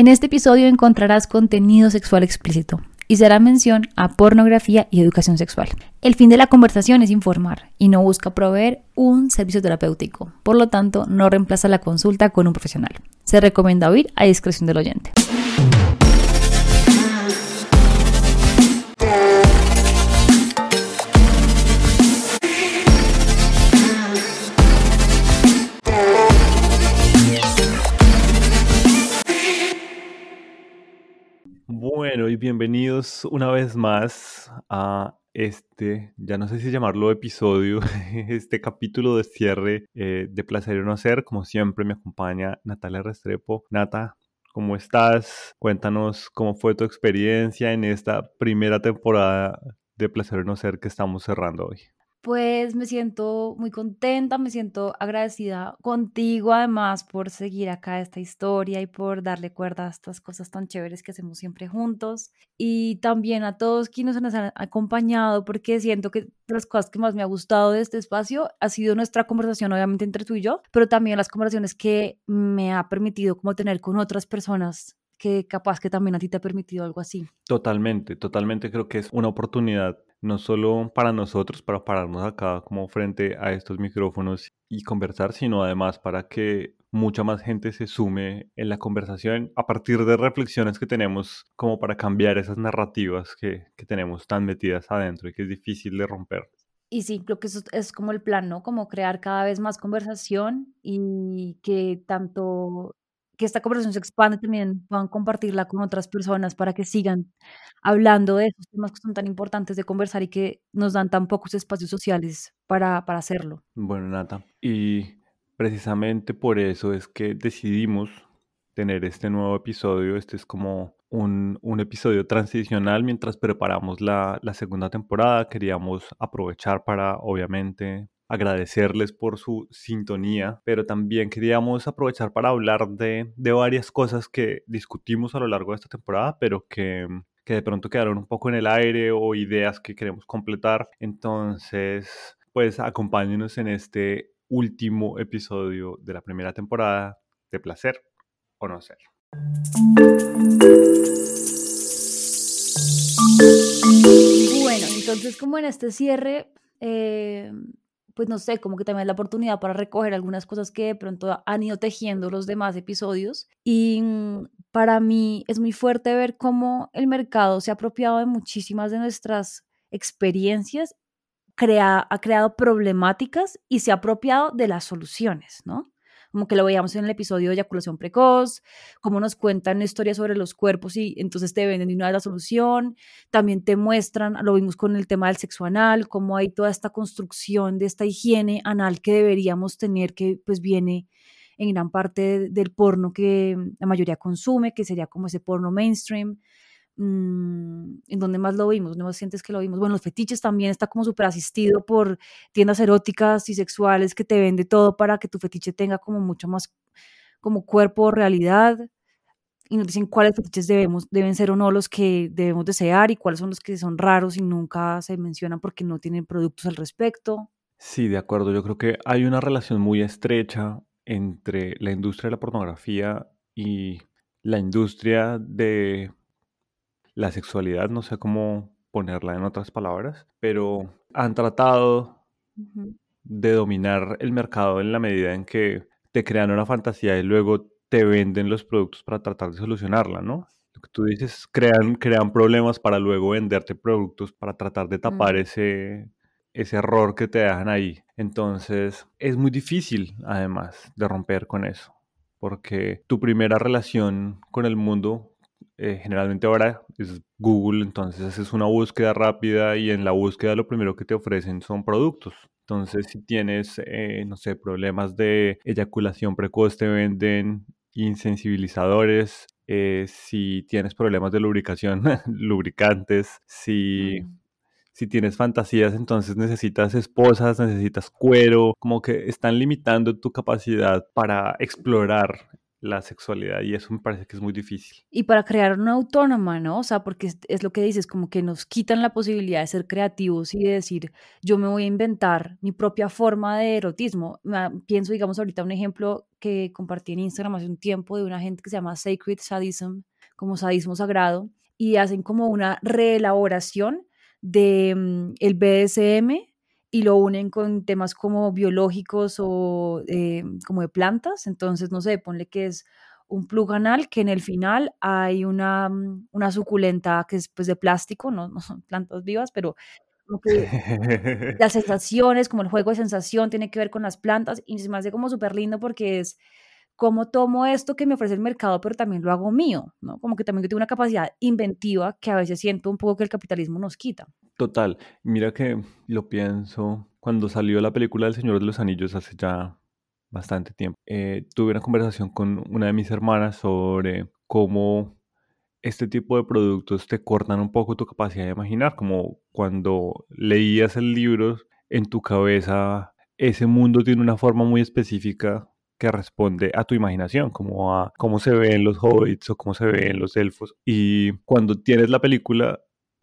En este episodio encontrarás contenido sexual explícito y se hará mención a pornografía y educación sexual. El fin de la conversación es informar y no busca proveer un servicio terapéutico, por lo tanto no reemplaza la consulta con un profesional. Se recomienda oír a discreción del oyente. Bueno, y bienvenidos una vez más a este, ya no sé si llamarlo episodio, este capítulo de cierre eh, de Placer y No Ser. Como siempre me acompaña Natalia Restrepo. Nata, ¿cómo estás? Cuéntanos cómo fue tu experiencia en esta primera temporada de Placer y No Ser que estamos cerrando hoy pues me siento muy contenta, me siento agradecida contigo además por seguir acá esta historia y por darle cuerda a estas cosas tan chéveres que hacemos siempre juntos. Y también a todos quienes nos han acompañado porque siento que las cosas que más me ha gustado de este espacio ha sido nuestra conversación obviamente entre tú y yo, pero también las conversaciones que me ha permitido como tener con otras personas que capaz que también a ti te ha permitido algo así. Totalmente, totalmente creo que es una oportunidad no solo para nosotros, para pararnos acá como frente a estos micrófonos y conversar, sino además para que mucha más gente se sume en la conversación a partir de reflexiones que tenemos como para cambiar esas narrativas que, que tenemos tan metidas adentro y que es difícil de romper. Y sí, creo que eso es como el plan, ¿no? Como crear cada vez más conversación y que tanto que esta conversación se expande también, puedan compartirla con otras personas para que sigan hablando de esos temas que son tan importantes de conversar y que nos dan tan pocos espacios sociales para, para hacerlo. Bueno, Nata, y precisamente por eso es que decidimos tener este nuevo episodio. Este es como un, un episodio transicional mientras preparamos la, la segunda temporada. Queríamos aprovechar para, obviamente, agradecerles por su sintonía, pero también queríamos aprovechar para hablar de, de varias cosas que discutimos a lo largo de esta temporada, pero que, que de pronto quedaron un poco en el aire o ideas que queremos completar. Entonces, pues acompáñenos en este último episodio de la primera temporada de Placer o No Ser. Bueno, entonces como en este cierre, eh, pues no sé, como que también la oportunidad para recoger algunas cosas que de pronto han ido tejiendo los demás episodios. Y mm, para mí es muy fuerte ver cómo el mercado se ha apropiado de muchísimas de nuestras experiencias, crea, ha creado problemáticas y se ha apropiado de las soluciones, ¿no? Como que lo veíamos en el episodio de eyaculación precoz, cómo nos cuentan historias sobre los cuerpos y entonces te venden de una vez la solución, también te muestran, lo vimos con el tema del sexo anal, cómo hay toda esta construcción de esta higiene anal que deberíamos tener, que pues viene en gran parte del porno que la mayoría consume, que sería como ese porno mainstream, ¿En dónde más lo vimos? ¿Dónde más sientes que lo vimos? Bueno, los fetiches también está como súper asistido por tiendas eróticas y sexuales que te vende todo para que tu fetiche tenga como mucho más como cuerpo realidad y nos dicen cuáles fetiches debemos, deben ser o no los que debemos desear y cuáles son los que son raros y nunca se mencionan porque no tienen productos al respecto. Sí, de acuerdo. Yo creo que hay una relación muy estrecha entre la industria de la pornografía y la industria de la sexualidad, no sé cómo ponerla en otras palabras, pero han tratado de dominar el mercado en la medida en que te crean una fantasía y luego te venden los productos para tratar de solucionarla, ¿no? Lo que tú dices, crean, crean problemas para luego venderte productos para tratar de tapar ese, ese error que te dejan ahí. Entonces, es muy difícil, además, de romper con eso, porque tu primera relación con el mundo eh, generalmente ahora es Google, entonces haces una búsqueda rápida y en la búsqueda lo primero que te ofrecen son productos. Entonces, si tienes, eh, no sé, problemas de eyaculación precoz, te venden insensibilizadores. Eh, si tienes problemas de lubricación, lubricantes. Si, mm. si tienes fantasías, entonces necesitas esposas, necesitas cuero. Como que están limitando tu capacidad para explorar la sexualidad y eso me parece que es muy difícil. Y para crear una autónoma, ¿no? O sea, porque es, lo que dices, como que nos quitan la posibilidad de ser creativos y de decir, yo me voy a inventar mi propia forma de erotismo. Pienso, digamos, ahorita un ejemplo que compartí en Instagram hace un tiempo de una gente que se llama Sacred Sadism, como sadismo sagrado, y hacen como una reelaboración de mm, el BDSM y lo unen con temas como biológicos o eh, como de plantas. Entonces, no sé, ponle que es un plug anal que en el final hay una, mm, una suculenta que es pues de plástico, no, no son plantas vivas, pero como que las sensaciones, como el juego de sensación tiene que ver con las plantas y se me hace como súper lindo porque es cómo tomo esto que me ofrece el mercado, pero también lo hago mío, ¿no? Como que también tengo una capacidad inventiva que a veces siento un poco que el capitalismo nos quita. Total, mira que lo pienso cuando salió la película del Señor de los Anillos hace ya bastante tiempo. Eh, tuve una conversación con una de mis hermanas sobre cómo este tipo de productos te cortan un poco tu capacidad de imaginar, como cuando leías el libro en tu cabeza, ese mundo tiene una forma muy específica que responde a tu imaginación, como a cómo se ven los hobbits o cómo se ven los elfos. Y cuando tienes la película,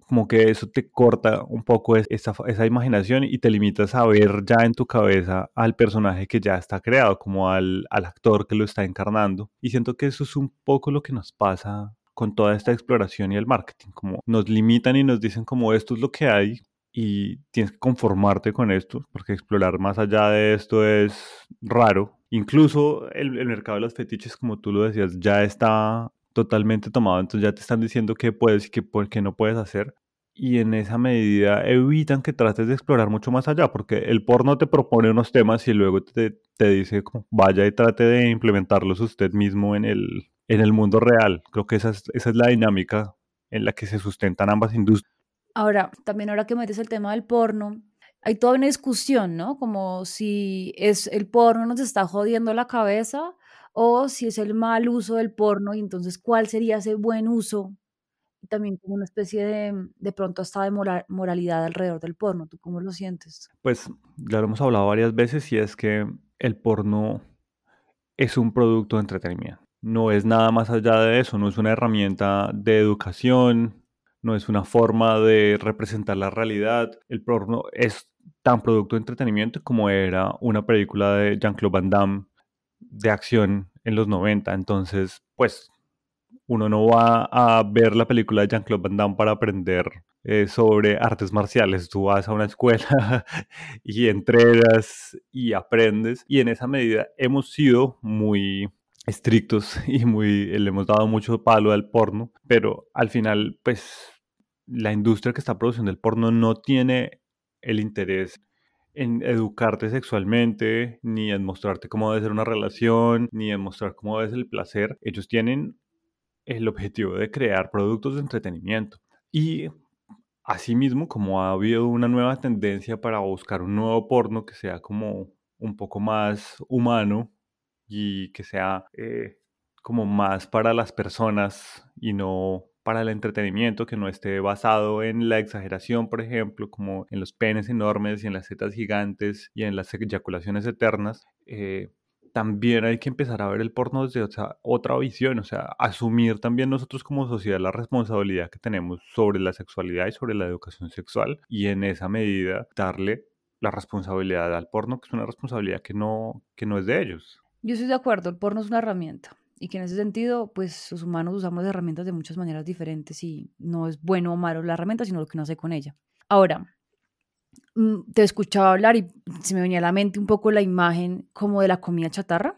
como que eso te corta un poco esa, esa, imaginación y te limitas a ver ya en tu cabeza al personaje que ya está creado, como al, al actor que lo está encarnando. Y siento que eso es un poco lo que nos pasa con toda esta exploración y el marketing, como nos limitan y nos dicen como esto es lo que hay, y tienes que conformarte con esto, porque explorar más allá de esto es raro. Incluso el, mercado de los fetiches, como tú lo decías, ya está totalmente tomado, entonces ya te están diciendo qué puedes y qué, qué no puedes hacer. Y en esa medida evitan que trates de explorar mucho más allá, porque el porno te propone unos temas y luego te, te dice, como, vaya y trate de implementarlos usted mismo en el, en el mundo real. Creo que esa es, esa es la dinámica en la que se sustentan ambas industrias. Ahora, también ahora que metes el tema del porno, hay toda una discusión, ¿no? Como si es el porno nos está jodiendo la cabeza o si es el mal uso del porno y entonces cuál sería ese buen uso. También como una especie de, de pronto hasta de moralidad alrededor del porno. ¿Tú cómo lo sientes? Pues ya lo hemos hablado varias veces y es que el porno es un producto de entretenimiento. No es nada más allá de eso, no es una herramienta de educación, no es una forma de representar la realidad. El porno es tan producto de entretenimiento como era una película de Jean-Claude Van Damme de acción en los 90. Entonces, pues uno no va a ver la película de Jean-Claude Van Damme para aprender eh, sobre artes marciales. Tú vas a una escuela y entregas y aprendes. Y en esa medida hemos sido muy estrictos y muy, le hemos dado mucho palo al porno, pero al final, pues la industria que está produciendo el porno no tiene el interés en educarte sexualmente, ni en mostrarte cómo debe ser una relación, ni en mostrar cómo debe ser el placer. Ellos tienen el objetivo de crear productos de entretenimiento. Y asimismo, como ha habido una nueva tendencia para buscar un nuevo porno que sea como un poco más humano, y que sea eh, como más para las personas y no para el entretenimiento, que no esté basado en la exageración, por ejemplo, como en los penes enormes y en las setas gigantes y en las eyaculaciones eternas. Eh, también hay que empezar a ver el porno desde otra visión, o sea, asumir también nosotros como sociedad la responsabilidad que tenemos sobre la sexualidad y sobre la educación sexual y en esa medida darle la responsabilidad al porno, que es una responsabilidad que no, que no es de ellos. Yo estoy de acuerdo, el porno es una herramienta y que en ese sentido, pues los humanos usamos herramientas de muchas maneras diferentes y no es bueno o malo la herramienta, sino lo que uno hace con ella. Ahora, mm, te escuchaba hablar y se me venía a la mente un poco la imagen como de la comida chatarra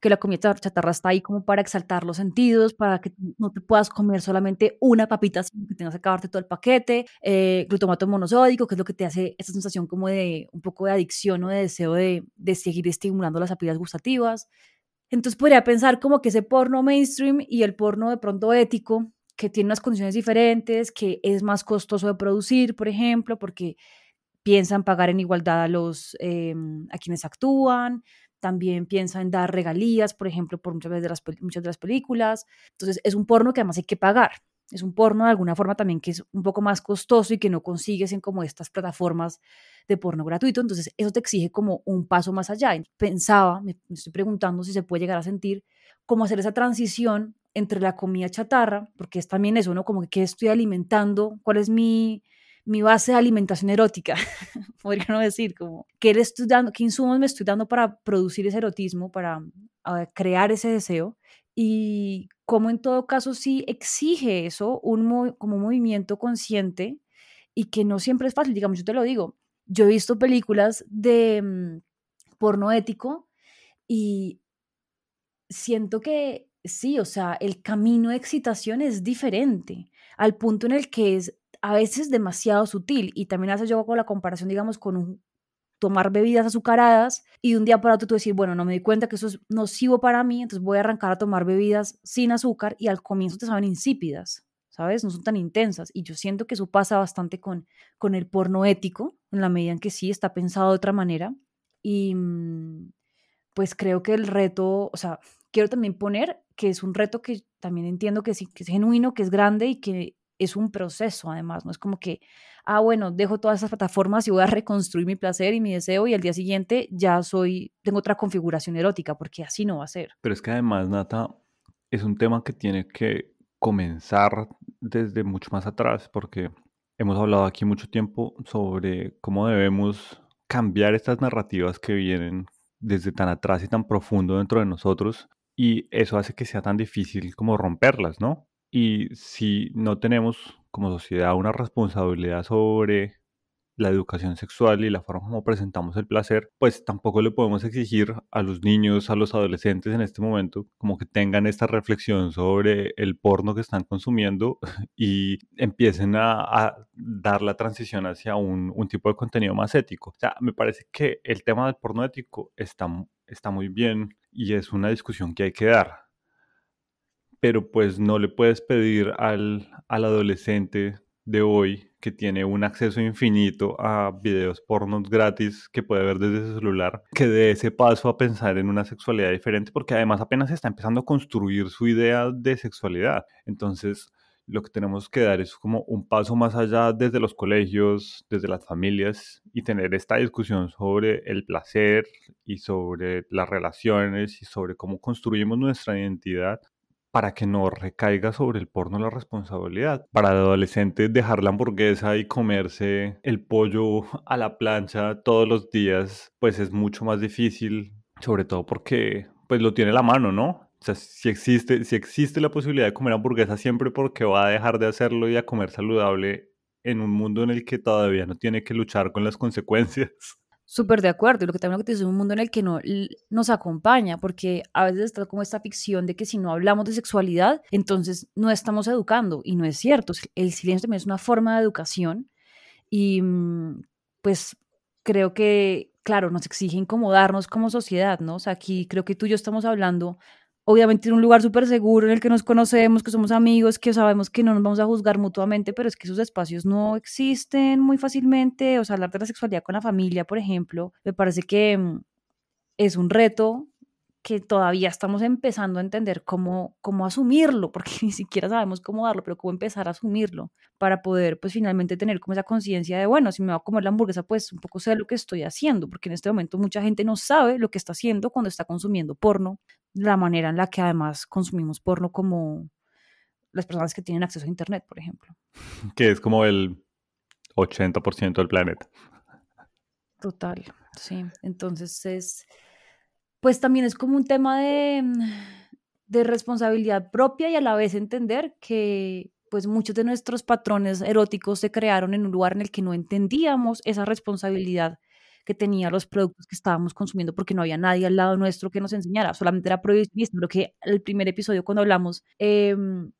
que la comida chatarra está ahí como para exaltar los sentidos, para que no te puedas comer solamente una papita, sino que tengas que acabarte todo el paquete, eh, glutamato monosódico, que es lo que te hace esta sensación como de un poco de adicción o de deseo de, de seguir estimulando las papilas gustativas. Entonces podría pensar como que ese porno mainstream y el porno de pronto ético, que tiene unas condiciones diferentes, que es más costoso de producir, por ejemplo, porque piensan pagar en igualdad a los em, a quienes actúan, también piensa en dar regalías, por ejemplo, por muchas, veces de las, muchas de las películas. Entonces, es un porno que además hay que pagar. Es un porno de alguna forma también que es un poco más costoso y que no consigues en como estas plataformas de porno gratuito. Entonces, eso te exige como un paso más allá. Pensaba, me, estoy preguntando si se puede llegar a sentir cómo hacer esa transición entre la comida chatarra, porque es también eso, ¿no? Como que qué estoy alimentando, cuál es mi, mi base de alimentación erótica, podría no decir, como qué, le estoy dando, qué insumos me estoy dando para producir ese erotismo, para crear ese deseo y cómo en todo caso sí exige eso, un como movimiento consciente y que no siempre es fácil, digamos, yo te lo digo, yo he visto películas de mm, porno ético y siento que sí, o sea, el camino de excitación es diferente, al punto en el que es a veces demasiado sutil y también hace yo con la comparación, digamos, con un, tomar bebidas azucaradas y un día para otro tú decir, bueno, no me di cuenta que eso es nocivo para mí, entonces voy a arrancar a tomar bebidas sin azúcar y al comienzo te saben insípidas, ¿sabes? No son tan intensas y yo siento que eso pasa bastante con, con el porno ético, en la medida en que sí está pensado de otra manera y mm, pues creo que el reto, o sea, quiero también poner que es un reto que también entiendo que sí, que es genuino, que es grande y que es un proceso además, no es como que, ah, bueno, dejo todas esas plataformas y voy a reconstruir mi placer y mi deseo y al día siguiente ya soy, tengo otra configuración erótica, porque así no va a ser. Pero es que además, Nata, es un tema que tiene que comenzar desde mucho más atrás, porque hemos hablado aquí mucho tiempo sobre cómo debemos cambiar estas narrativas que vienen desde tan atrás y tan profundo dentro de nosotros y eso hace que sea tan difícil como romperlas, ¿no? Y si no tenemos como sociedad una responsabilidad sobre la educación sexual y la forma como presentamos el placer, pues tampoco le podemos exigir a los niños, a los adolescentes en este momento, como que tengan esta reflexión sobre el porno que están consumiendo y empiecen a, dar la transición hacia un, un, tipo de contenido más ético. O sea, me parece que el tema del porno ético está, está muy bien y es una discusión que hay que dar pero pues no le puedes pedir al, adolescente de hoy que tiene un acceso infinito a videos pornos gratis que puede ver desde su celular, que dé ese paso a pensar en una sexualidad diferente, porque además apenas está empezando a construir su idea de sexualidad. Entonces, lo que tenemos que dar es como un paso más allá desde los colegios, desde las familias y tener esta discusión sobre el placer y sobre las relaciones y sobre cómo construimos nuestra identidad para que no recaiga sobre el porno la responsabilidad. Para el adolescente dejar la hamburguesa y comerse el pollo a la plancha todos los días, pues es mucho más difícil, sobre todo porque pues lo tiene la mano, ¿no? O sea, si existe, si existe la posibilidad de comer hamburguesa siempre porque va a dejar de hacerlo y a comer saludable en un mundo en el que todavía no tiene que luchar con las consecuencias. Súper de acuerdo. Y lo que también lo que te es un mundo en el que no nos acompaña, porque a veces está como esta ficción de que si no hablamos de sexualidad, entonces no estamos educando. Y no es cierto. El silencio también es una forma de educación. Y mm, pues creo que, claro, nos exige incomodarnos como sociedad, ¿no? O sea, aquí creo que tú y yo estamos hablando obviamente en un lugar súper seguro en el que nos conocemos, que somos amigos, que sabemos que no nos vamos a juzgar mutuamente, pero es que esos espacios no existen muy fácilmente. O sea, hablar de la sexualidad con la familia, por ejemplo, me parece que mm, es un reto que todavía estamos empezando a entender cómo, cómo asumirlo, porque ni siquiera sabemos cómo darlo, pero cómo empezar a asumirlo para poder pues finalmente tener como esa conciencia de, bueno, si me va a comer la hamburguesa, pues un poco sé lo que estoy haciendo, porque en este momento mucha gente no sabe lo que está haciendo cuando está consumiendo porno, la manera en la que además consumimos porno como las personas que tienen acceso a Internet, por ejemplo. Que es como el 80% del planeta. Total, sí. Entonces es pues también es como un tema de, mm, de responsabilidad propia y a la vez entender que pues muchos de nuestros patrones eróticos se crearon en un lugar en el que no entendíamos esa responsabilidad que tenía los productos que estábamos consumiendo porque no había nadie al lado nuestro que nos enseñara, solamente era prohibicionista. Creo que el primer episodio cuando hablamos eh,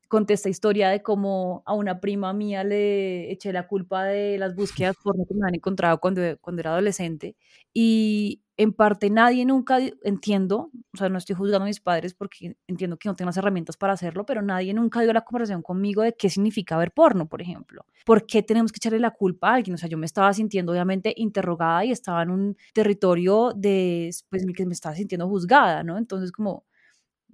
conté esta historia de cómo a una prima mía le eché la culpa de las búsquedas porno que me han encontrado cuando, cuando era adolescente y en parte nadie nunca, entiendo, o sea, no estoy juzgando a mis padres porque entiendo que no tengo las herramientas para hacerlo, pero nadie nunca dio la conversación conmigo de qué significa ver porno, por ejemplo. ¿Por qué tenemos que echarle la culpa a alguien? O sea, yo me estaba sintiendo obviamente interrogada y estaba en un territorio de, pues, que me estaba sintiendo juzgada, ¿no? Entonces, como,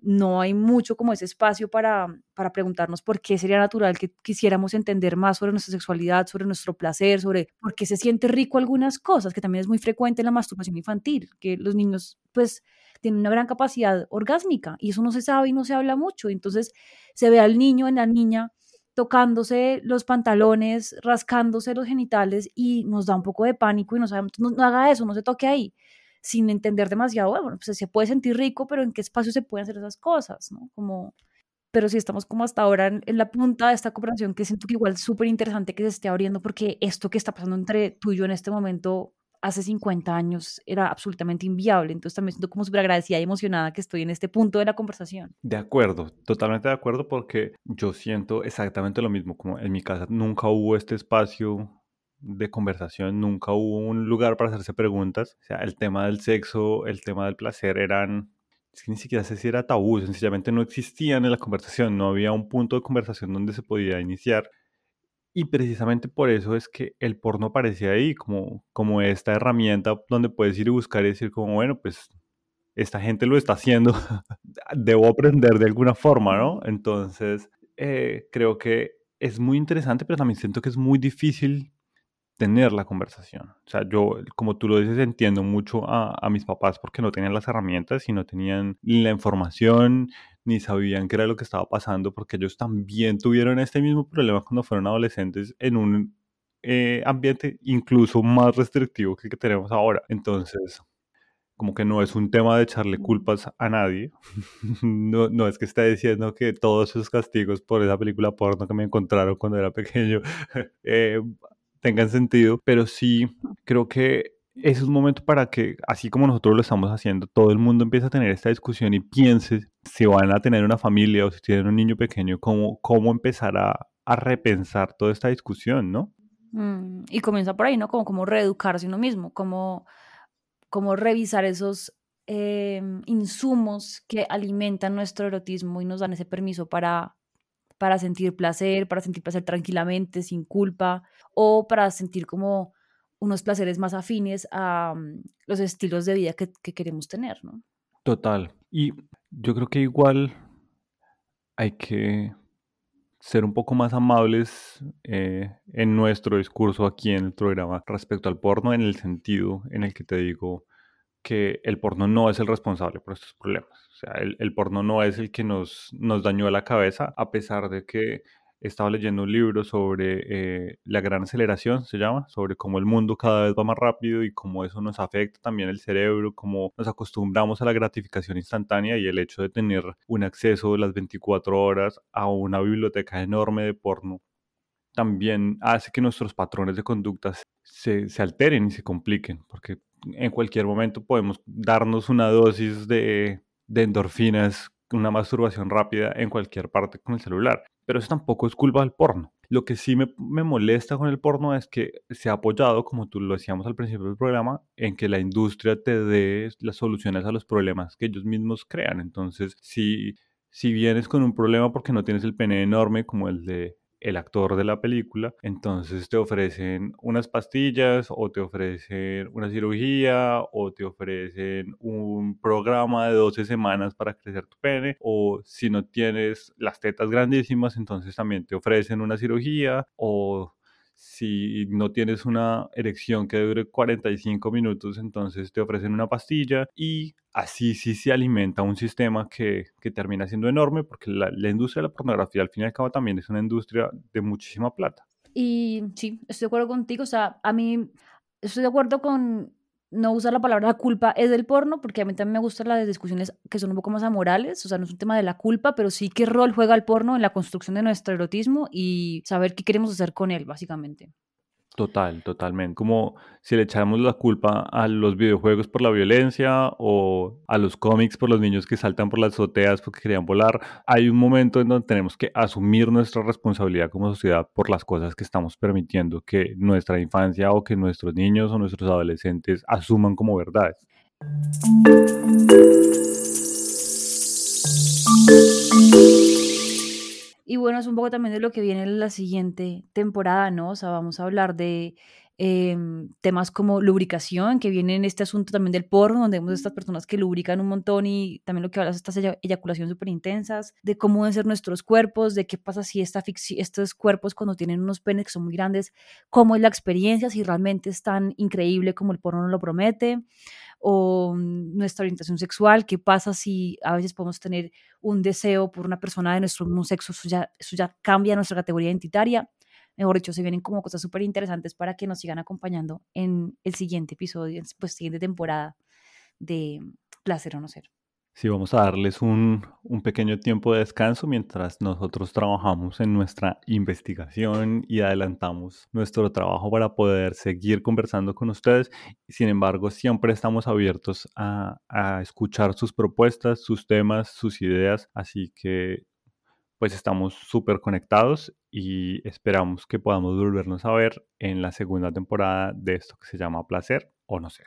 no hay mucho como ese espacio para, para preguntarnos por qué sería natural que quisiéramos entender más sobre nuestra sexualidad, sobre nuestro placer, sobre por qué se siente rico algunas cosas, que también es muy frecuente en la masturbación infantil, que los niños pues tienen una gran capacidad orgásmica y eso no se sabe y no se habla mucho. Entonces se ve al niño, en la niña tocándose los pantalones, rascándose los genitales y nos da un poco de pánico y no sabemos, no, haga eso, no se toque ahí, sin entender demasiado, bueno, pues se puede sentir rico, pero ¿en qué espacio se pueden hacer esas cosas? ¿no? Como, pero sí estamos como hasta ahora en, la punta de esta cooperación que siento que igual es súper interesante que se esté abriendo porque esto que está pasando entre tú y yo en este momento hace 50 años era absolutamente inviable. Entonces también siento como súper agradecida y emocionada que estoy en este punto de la conversación. De acuerdo, totalmente de acuerdo porque yo siento exactamente lo mismo. Como en mi casa nunca hubo este espacio de conversación, nunca hubo un lugar para hacerse preguntas. O sea, el tema del sexo, el tema del placer eran es que ni siquiera sé si era tabú, sencillamente no existían en la conversación, no había un punto de conversación donde se podía iniciar. Y precisamente por eso es que el porno aparecía ahí como, como esta herramienta donde puedes ir y buscar y decir como, bueno, pues esta gente lo está haciendo, debo aprender de alguna forma, ¿no? Entonces, eh, creo que es muy interesante, pero también siento que es muy difícil tener la conversación. O sea, yo, como tú lo dices, entiendo mucho a, mis papás porque no tenían las herramientas y no tenían la información ni sabían qué era lo que estaba pasando porque ellos también tuvieron este mismo problema cuando fueron adolescentes en un eh, ambiente incluso más restrictivo que el que tenemos ahora. Entonces, como que no es un tema de echarle culpas a nadie. no, no es que esté diciendo que todos esos castigos por esa película porno que me encontraron cuando era pequeño eh, tengan sentido, pero sí creo que es un momento para que, así como nosotros lo estamos haciendo, todo el mundo empiece a tener esta discusión y piense si van a tener una familia o si tienen un niño pequeño, cómo, cómo empezar a, a repensar toda esta discusión, ¿no? Mm, y comienza por ahí, ¿no? Como, como reeducarse uno mismo, como, como revisar esos em, insumos que alimentan nuestro erotismo y nos dan ese permiso para para sentir placer, para sentir placer tranquilamente, sin culpa, o para sentir como unos placeres más afines a mm, los estilos de vida que, queremos tener, ¿no? Total. Y yo creo que igual hay que ser un poco más amables eh, en nuestro discurso aquí en el programa respecto al porno, en el sentido en el que te digo que el porno no es el responsable por estos problemas. O sea, el, porno no es el que nos, nos dañó la cabeza, a pesar de que estaba leyendo un libro sobre eh, la gran aceleración, se llama, sobre cómo el mundo cada vez va más rápido y cómo eso nos afecta también el cerebro, cómo nos acostumbramos a la gratificación instantánea y el hecho de tener un acceso las 24 horas a una biblioteca enorme de porno también hace que nuestros patrones de conductas se, se alteren y se compliquen, porque en cualquier momento podemos darnos una dosis de endorfinas, una masturbación rápida en cualquier parte con el celular. Pero eso tampoco es culpa del porno. Lo que sí me, molesta con el porno es que se ha apoyado, como tú lo decíamos al principio del programa, en que la industria te dé las soluciones a los problemas que ellos mismos crean. Entonces, si, si vienes con un problema porque no tienes el pene enorme como el de el actor de la película, entonces te ofrecen unas pastillas o te ofrecen una cirugía o te ofrecen un programa de 12 semanas para crecer tu pene o si no tienes las tetas grandísimas, entonces también te ofrecen una cirugía o si no tienes una erección que dure 45 minutos, entonces te ofrecen una pastilla y así sí se alimenta un sistema que, que termina siendo enorme porque la, la, industria de la pornografía al fin y al cabo también es una industria de muchísima plata. Y sí, estoy de acuerdo contigo, o sea, a mí estoy de acuerdo con no usar la palabra culpa es del porno, porque a mí también me gustan las discusiones que son un poco más amorales, o sea, no es un tema de la culpa, pero sí qué rol juega el porno en la construcción de nuestro erotismo y saber qué queremos hacer con él, básicamente. Total, totalmente. Como si le echamos la culpa a los videojuegos por la violencia o a los cómics por los niños que saltan por las azoteas porque querían volar. Hay un momento en donde tenemos que asumir nuestra responsabilidad como sociedad por las cosas que estamos permitiendo que nuestra infancia o que nuestros niños o nuestros adolescentes asuman como verdades. Y bueno, es un poco también de lo que viene en la siguiente temporada, ¿no? O sea, vamos a hablar de em, temas como lubricación, que viene en este asunto también del porno, donde vemos a estas personas que lubrican un montón y también lo que hablas, estas eyaculaciones súper intensas, de cómo deben ser nuestros cuerpos, de qué pasa si esta estos cuerpos cuando tienen unos penes que son muy grandes, cómo es la experiencia, si realmente es tan increíble como el porno nos lo promete o nuestra orientación sexual, qué pasa si a veces podemos tener un deseo por una persona de nuestro mismo sexo, eso ya, eso ya cambia nuestra categoría identitaria. Mejor dicho, se vienen como cosas súper interesantes para que nos sigan acompañando en el siguiente episodio, pues siguiente temporada de Placer o No Ser. Sí, vamos a darles un, un, pequeño tiempo de descanso mientras nosotros trabajamos en nuestra investigación y adelantamos nuestro trabajo para poder seguir conversando con ustedes. Sin embargo, siempre estamos abiertos a, a escuchar sus propuestas, sus temas, sus ideas, así que pues estamos súper conectados y esperamos que podamos volvernos a ver en la segunda temporada de esto que se llama Placer o No Ser.